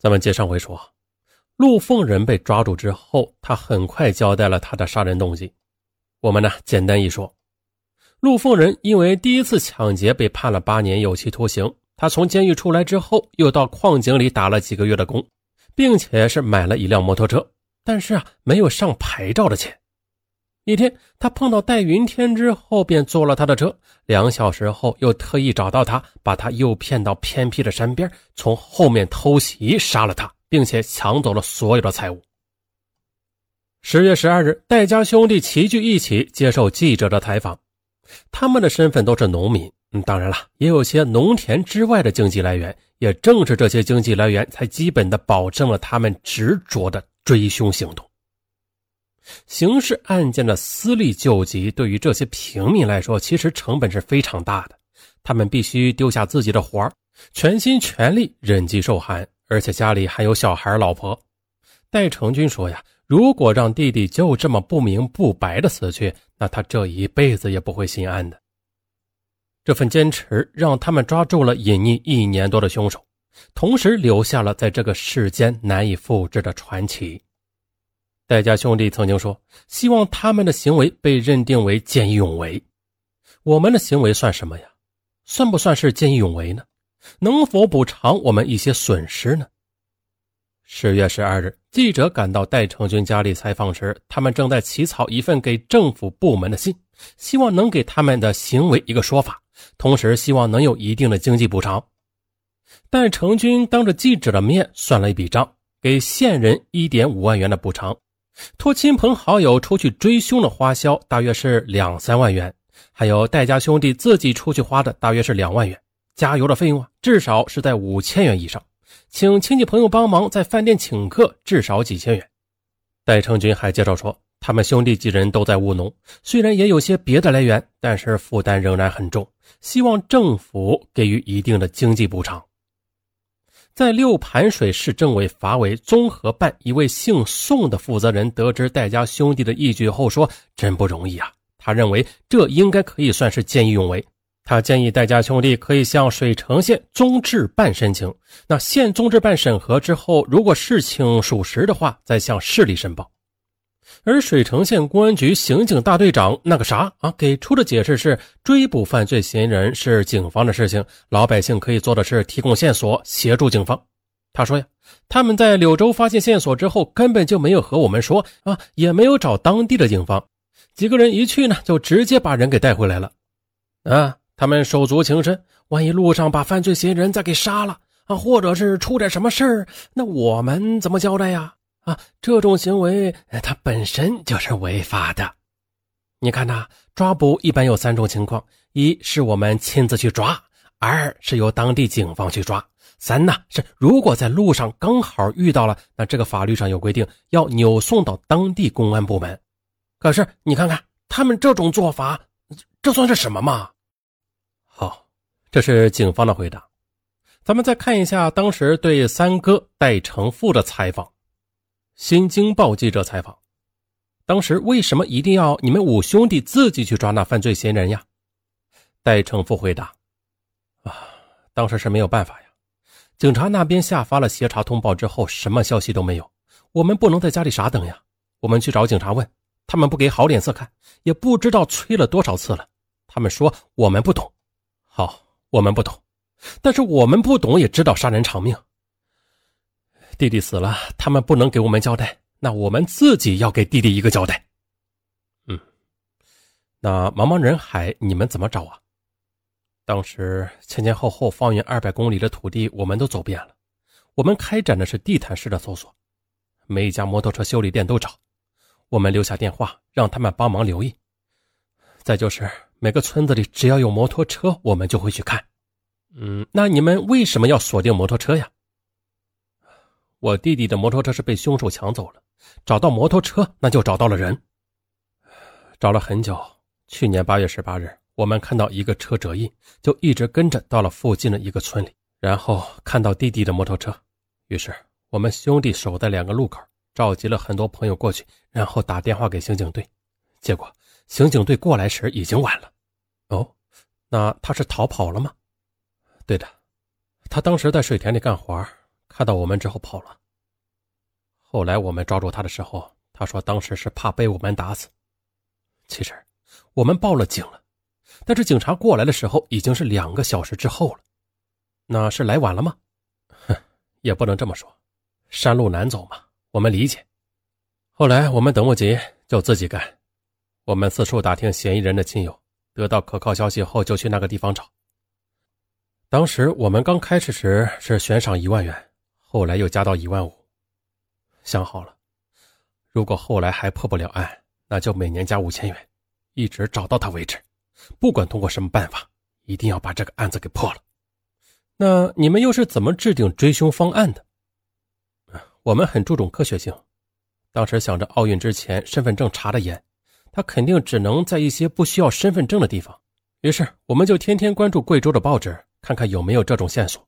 咱们接上回说，陆凤仁被抓住之后，他很快交代了他的杀人动机。我们呢，简单一说，陆凤仁因为第一次抢劫被判了八年有期徒刑。他从监狱出来之后，又到矿井里打了几个月的工，并且是买了一辆摩托车，但是啊，没有上牌照的钱。一天，他碰到戴云天之后，便坐了他的车。两小时后，又特意找到他，把他诱骗到偏僻的山边，从后面偷袭，杀了他，并且抢走了所有的财物。十月十二日，戴家兄弟齐聚一起接受记者的采访，他们的身份都是农民。嗯，当然了，也有些农田之外的经济来源。也正是这些经济来源，才基本的保证了他们执着的追凶行动。刑事案件的私力救济，对于这些平民来说，其实成本是非常大的。他们必须丢下自己的活儿，全心全力忍饥受寒，而且家里还有小孩、老婆。戴成军说：“呀，如果让弟弟就这么不明不白的死去，那他这一辈子也不会心安的。”这份坚持让他们抓住了隐匿一年多的凶手，同时留下了在这个世间难以复制的传奇。戴家兄弟曾经说：“希望他们的行为被认定为见义勇为。”我们的行为算什么呀？算不算是见义勇为呢？能否补偿我们一些损失呢？十月十二日，记者赶到戴成军家里采访时，他们正在起草一份给政府部门的信，希望能给他们的行为一个说法，同时希望能有一定的经济补偿。戴成军当着记者的面算了一笔账，给线人一点五万元的补偿。托亲朋好友出去追凶的花销大约是两三万元，还有戴家兄弟自己出去花的大约是两万元，加油的费用啊，至少是在五千元以上。请亲戚朋友帮忙在饭店请客，至少几千元。戴成军还介绍说，他们兄弟几人都在务农，虽然也有些别的来源，但是负担仍然很重，希望政府给予一定的经济补偿。在六盘水市政委法委综合办一位姓宋的负责人得知戴家兄弟的义举后说：“真不容易啊！”他认为这应该可以算是见义勇为。他建议戴家兄弟可以向水城县综治办申请，那县综治办审核之后，如果事情属实的话，再向市里申报。而水城县公安局刑警大队长那个啥啊，给出的解释是：追捕犯罪嫌疑人是警方的事情，老百姓可以做的是提供线索，协助警方。他说呀，他们在柳州发现线索之后，根本就没有和我们说啊，也没有找当地的警方，几个人一去呢，就直接把人给带回来了。啊，他们手足情深，万一路上把犯罪嫌疑人再给杀了啊，或者是出点什么事儿，那我们怎么交代呀？啊，这种行为它本身就是违法的。你看呐，抓捕一般有三种情况：一是我们亲自去抓；二是由当地警方去抓；三呢是如果在路上刚好遇到了，那这个法律上有规定要扭送到当地公安部门。可是你看看他们这种做法，这算是什么嘛？好，这是警方的回答。咱们再看一下当时对三哥戴成富的采访。新京报记者采访：当时为什么一定要你们五兄弟自己去抓那犯罪嫌疑人呀？戴成富回答：啊，当时是没有办法呀。警察那边下发了协查通报之后，什么消息都没有，我们不能在家里傻等呀。我们去找警察问，他们不给好脸色看，也不知道催了多少次了。他们说我们不懂。好，我们不懂，但是我们不懂也知道杀人偿命。弟弟死了，他们不能给我们交代，那我们自己要给弟弟一个交代。嗯，那茫茫人海，你们怎么找啊？当时前前后后方圆二百公里的土地，我们都走遍了。我们开展的是地毯式的搜索，每一家摩托车修理店都找，我们留下电话，让他们帮忙留意。再就是每个村子里只要有摩托车，我们就会去看。嗯，那你们为什么要锁定摩托车呀？我弟弟的摩托车是被凶手抢走了，找到摩托车，那就找到了人。找了很久，去年八月十八日，我们看到一个车辙印，就一直跟着到了附近的一个村里，然后看到弟弟的摩托车，于是我们兄弟守在两个路口，召集了很多朋友过去，然后打电话给刑警队，结果刑警队过来时已经晚了。哦，那他是逃跑了吗？对的，他当时在水田里干活。看到我们之后跑了。后来我们抓住他的时候，他说当时是怕被我们打死。其实我们报了警了，但是警察过来的时候已经是两个小时之后了。那是来晚了吗？哼，也不能这么说。山路难走嘛，我们理解。后来我们等不及，就自己干。我们四处打听嫌疑人的亲友，得到可靠消息后就去那个地方找。当时我们刚开始时是悬赏一万元，后来又加到一万五。想好了，如果后来还破不了案，那就每年加五千元，一直找到他为止。不管通过什么办法，一定要把这个案子给破了。那你们又是怎么制定追凶方案的？我们很注重科学性，当时想着奥运之前身份证查的严。他肯定只能在一些不需要身份证的地方，于是我们就天天关注贵州的报纸，看看有没有这种线索。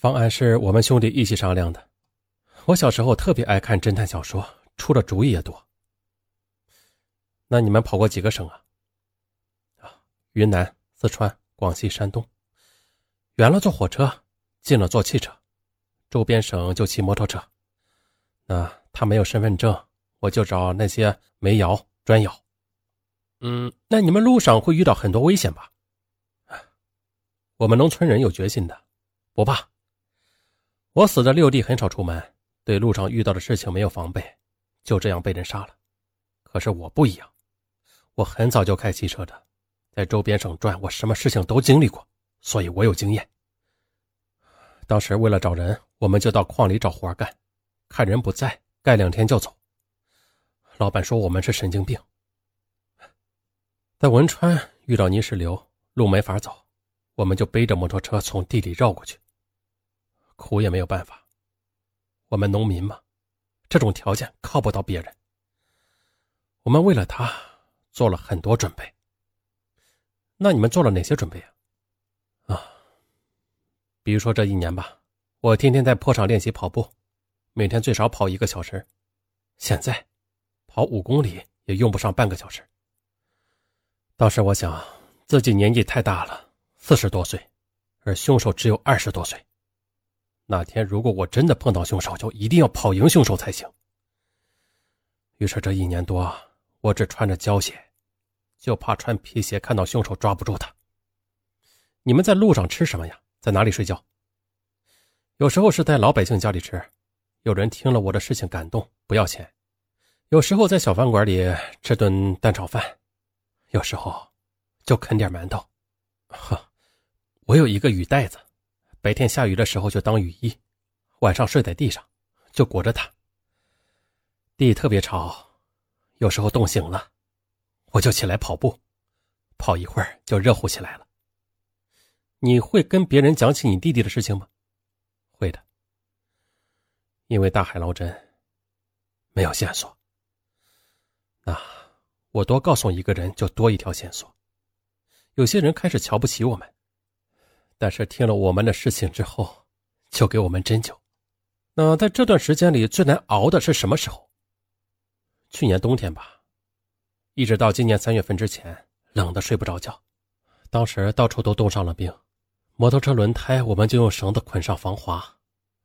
方案是我们兄弟一起商量的。我小时候特别爱看侦探小说，出的主意也多。那你们跑过几个省啊？啊，云南、四川、广西、山东。远了坐火车，近了坐汽车，周边省就骑摩托车。那他没有身份证，我就找那些煤窑。砖窑，嗯，那你们路上会遇到很多危险吧？我们农村人有决心的，不怕。我死的六弟很少出门，对路上遇到的事情没有防备，就这样被人杀了。可是我不一样，我很早就开汽车的，在周边省转，我什么事情都经历过，所以我有经验。当时为了找人，我们就到矿里找活干，看人不在，干两天就走。老板说我们是神经病，在汶川遇到泥石流，路没法走，我们就背着摩托车从地里绕过去。苦也没有办法，我们农民嘛，这种条件靠不到别人。我们为了他做了很多准备。那你们做了哪些准备啊？啊，比如说这一年吧，我天天在坡上练习跑步，每天最少跑一个小时。现在。跑五公里也用不上半个小时。当时我想，自己年纪太大了，四十多岁，而凶手只有二十多岁。那天如果我真的碰到凶手，就一定要跑赢凶手才行。于是这一年多，我只穿着胶鞋，就怕穿皮鞋看到凶手抓不住他。你们在路上吃什么呀？在哪里睡觉？有时候是在老百姓家里吃，有人听了我的事情感动，不要钱。有时候在小饭馆里吃顿蛋炒饭，有时候就啃点馒头。呵，我有一个雨袋子，白天下雨的时候就当雨衣，晚上睡在地上就裹着它。地特别潮，有时候冻醒了，我就起来跑步，跑一会儿就热乎起来了。你会跟别人讲起你弟弟的事情吗？会的，因为大海捞针，没有线索。那我多告诉一个人，就多一条线索。有些人开始瞧不起我们，但是听了我们的事情之后，就给我们针灸。那在这段时间里最难熬的是什么时候？去年冬天吧，一直到今年三月份之前，冷的睡不着觉。当时到处都冻上了冰，摩托车轮胎我们就用绳子捆上防滑。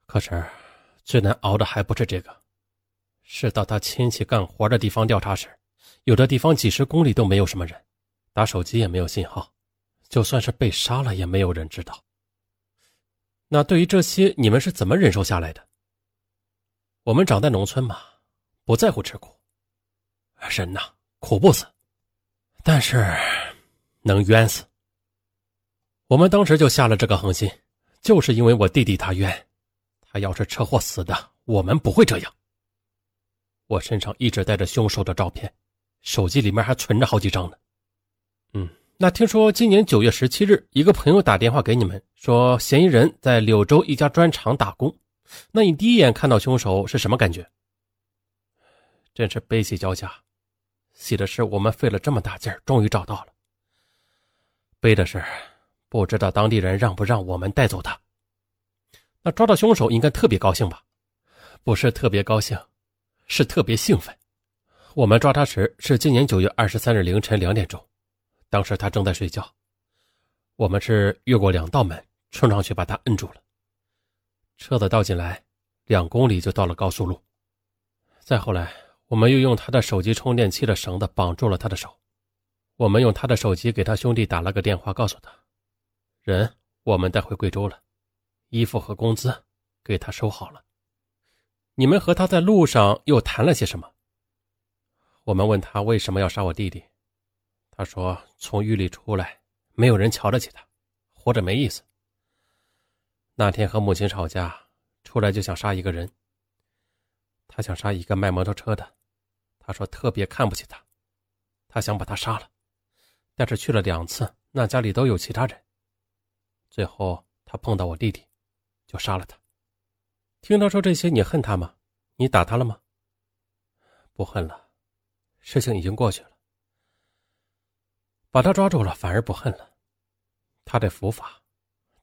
可是最难熬的还不是这个。是到他亲戚干活的地方调查时，有的地方几十公里都没有什么人，打手机也没有信号，就算是被杀了也没有人知道。那对于这些，你们是怎么忍受下来的？我们长在农村嘛，不在乎吃苦，人呐苦不死，但是能冤死。我们当时就下了这个狠心，就是因为我弟弟他冤，他要是车祸死的，我们不会这样。我身上一直带着凶手的照片，手机里面还存着好几张呢。那听说今年九月十七日，一个朋友打电话给你们，说嫌疑人在柳州一家砖厂打工。那你第一眼看到凶手是什么感觉？真是悲喜交加。喜的是我们费了这么大劲儿，终于找到了；悲的是不知道当地人让不让我们带走他。那抓到凶手应该特别高兴吧？不是特别高兴。是特别兴奋。我们抓他时是今年九月二十三日凌晨两点钟，当时他正在睡觉。我们是越过两道门冲上去把他摁住了。车子倒进来，两公里就到了高速路。再后来，我们又用他的手机充电器的绳子绑住了他的手。我们用他的手机给他兄弟打了个电话，告诉他，人我们带回贵州了，衣服和工资给他收好了。你们和他在路上又谈了些什么？我们问他为什么要杀我弟弟，他说从狱里出来，没有人瞧得起他，活着没意思。那天和母亲吵架，出来就想杀一个人。他想杀一个卖摩托车的，他说特别看不起他，他想把他杀了，但是去了两次，那家里都有其他人。最后他碰到我弟弟，就杀了他。听他说这些，你恨他吗？你打他了吗？不恨了，事情已经过去了。把他抓住了，反而不恨了。他得伏法，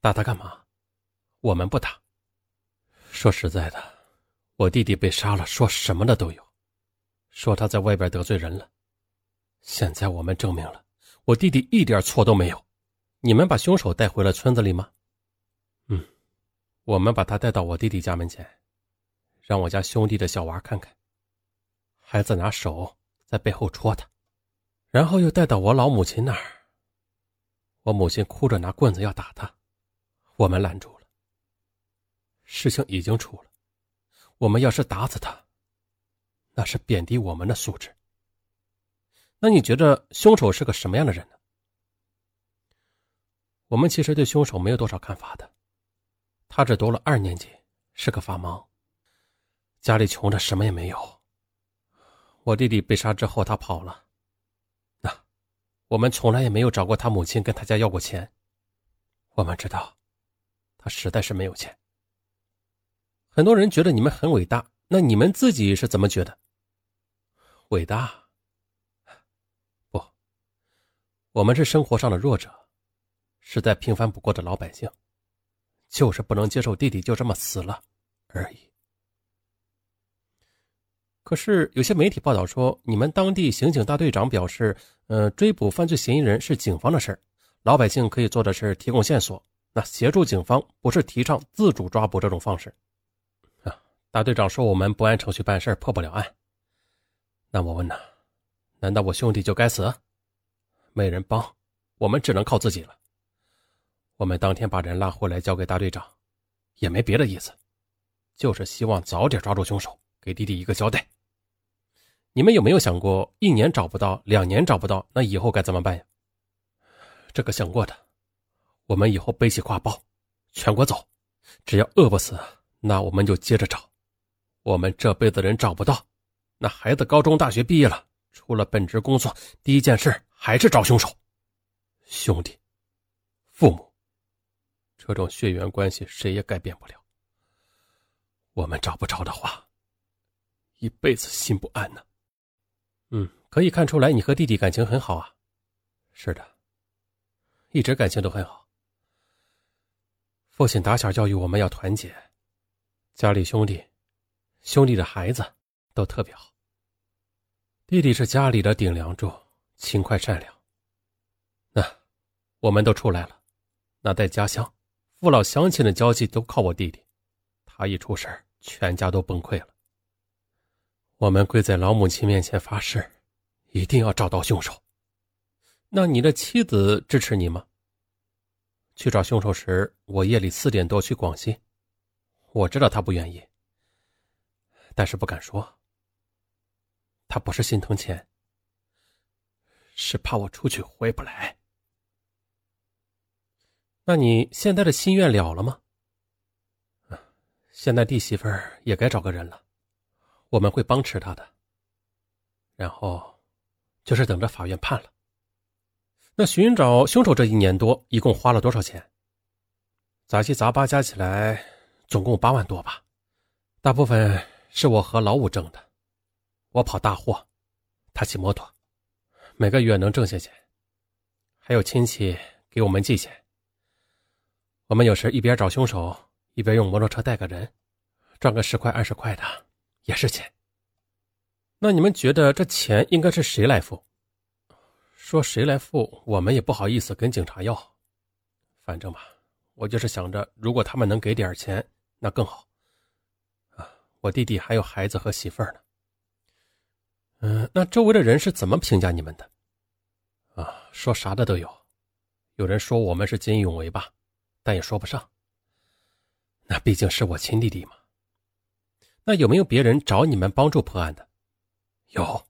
打他干嘛？我们不打。说实在的，我弟弟被杀了，说什么的都有，说他在外边得罪人了。现在我们证明了，我弟弟一点错都没有。你们把凶手带回了村子里吗？嗯。我们把他带到我弟弟家门前，让我家兄弟的小娃看看。孩子拿手在背后戳他，然后又带到我老母亲那儿。我母亲哭着拿棍子要打他，我们拦住了。事情已经出了，我们要是打死他，那是贬低我们的素质。那你觉得凶手是个什么样的人呢？我们其实对凶手没有多少看法的。他只读了二年级，是个法盲。家里穷的什么也没有。我弟弟被杀之后，他跑了。我们从来也没有找过他母亲，跟他家要过钱。我们知道，他实在是没有钱。很多人觉得你们很伟大，那你们自己是怎么觉得？伟大？不，我们是生活上的弱者，是在平凡不过的老百姓。就是不能接受弟弟就这么死了而已。可是有些媒体报道说，你们当地刑警大队长表示，呃，追捕犯罪嫌疑人是警方的事老百姓可以做的是提供线索，那协助警方，不是提倡自主抓捕这种方式。啊，大队长说我们不按程序办事，破不了案。那我问呐，难道我兄弟就该死？没人帮，我们只能靠自己了。我们当天把人拉回来交给大队长，也没别的意思，就是希望早点抓住凶手，给弟弟一个交代。你们有没有想过，一年找不到，两年找不到，那以后该怎么办呀？这个想过的，我们以后背起挎包，全国走，只要饿不死，那我们就接着找。我们这辈子人找不到，那孩子高中、大学毕业了，出了本职工作，第一件事还是找凶手。兄弟，父母。这种血缘关系谁也改变不了。我们找不着的话，一辈子心不安呢。嗯，可以看出来你和弟弟感情很好啊。是的，一直感情都很好。父亲打小教育我们要团结，家里兄弟、兄弟的孩子都特别好。弟弟是家里的顶梁柱，勤快善良。那我们都出来了，那在家乡。父老乡亲的交际都靠我弟弟，他一出事全家都崩溃了。我们跪在老母亲面前发誓，一定要找到凶手。那你的妻子支持你吗？去找凶手时，我夜里四点多去广西，我知道他不愿意，但是不敢说。他不是心疼钱，是怕我出去回不来。那你现在的心愿了了吗？现在弟媳妇儿也该找个人了，我们会帮持他的。然后，就是等着法院判了。那寻找凶手这一年多，一共花了多少钱？杂七杂八加起来，总共八万多吧。大部分是我和老五挣的，我跑大货，他骑摩托，每个月能挣些钱。还有亲戚给我们寄钱。我们有时一边找凶手，一边用摩托车带个人，赚个十块二十块的也是钱。那你们觉得这钱应该是谁来付？说谁来付，我们也不好意思跟警察要。反正吧，我就是想着，如果他们能给点钱，那更好。啊，我弟弟还有孩子和媳妇儿呢。嗯，那周围的人是怎么评价你们的？啊，说啥的都有。有人说我们是见义勇为吧，但也说不上。那毕竟是我亲弟弟嘛。那有没有别人找你们帮助破案的？有。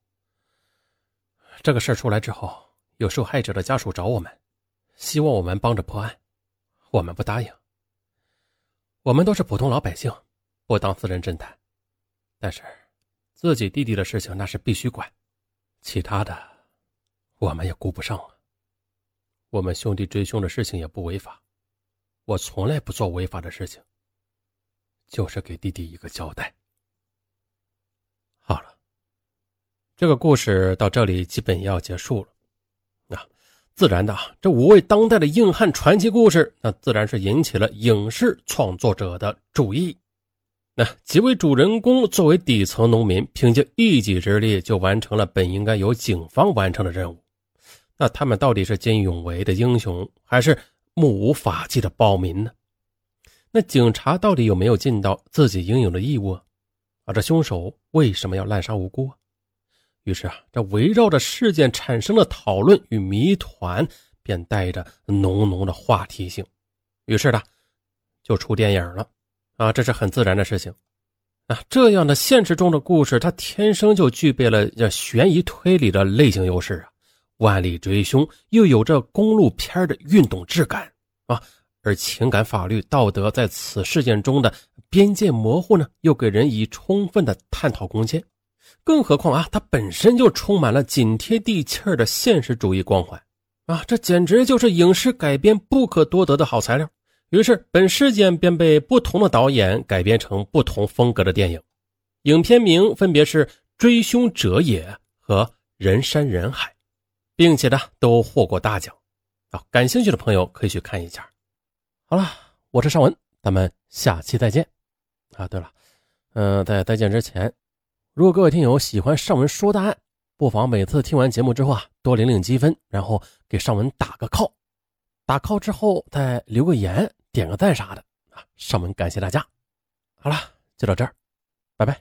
这个事儿出来之后，有受害者的家属找我们，希望我们帮着破案，我们不答应。我们都是普通老百姓，不当私人侦探。但是，自己弟弟的事情那是必须管，其他的，我们也顾不上啊。我们兄弟追凶的事情也不违法，我从来不做违法的事情，就是给弟弟一个交代。好了，这个故事到这里基本要结束了。那自然的，这五位当代的硬汉传奇故事，那自然是引起了影视创作者的注意。那几位主人公作为底层农民，凭借一己之力就完成了本应该由警方完成的任务。那他们到底是见义勇为的英雄，还是目无法纪的暴民呢？那警察到底有没有尽到自己应有的义务啊？啊，这凶手为什么要滥杀无辜？于是啊，这围绕着事件产生的讨论与谜团，便带着浓浓的话题性。于是呢，就出电影了。啊，这是很自然的事情。啊，这样的现实中的故事，它天生就具备了这悬疑推理的类型优势啊。万里追凶又有着公路片的运动质感啊，而情感、法律、道德在此事件中的边界模糊呢，又给人以充分的探讨空间。更何况啊，它本身就充满了紧贴地气儿的现实主义光环啊，这简直就是影视改编不可多得的好材料。于是，本事件便被不同的导演改编成不同风格的电影，影片名分别是《追凶者也》和《人山人海》。并且呢，都获过大奖，啊，感兴趣的朋友可以去看一下。好了，我是尚文，咱们下期再见。啊，对了，嗯，在再见之前，如果各位听友喜欢尚文说大案，不妨每次听完节目之后啊，多领领积分，然后给尚文打个 call，打 call 之后再留个言、点个赞啥的啊。尚文感谢大家。好了，就到这儿，拜拜。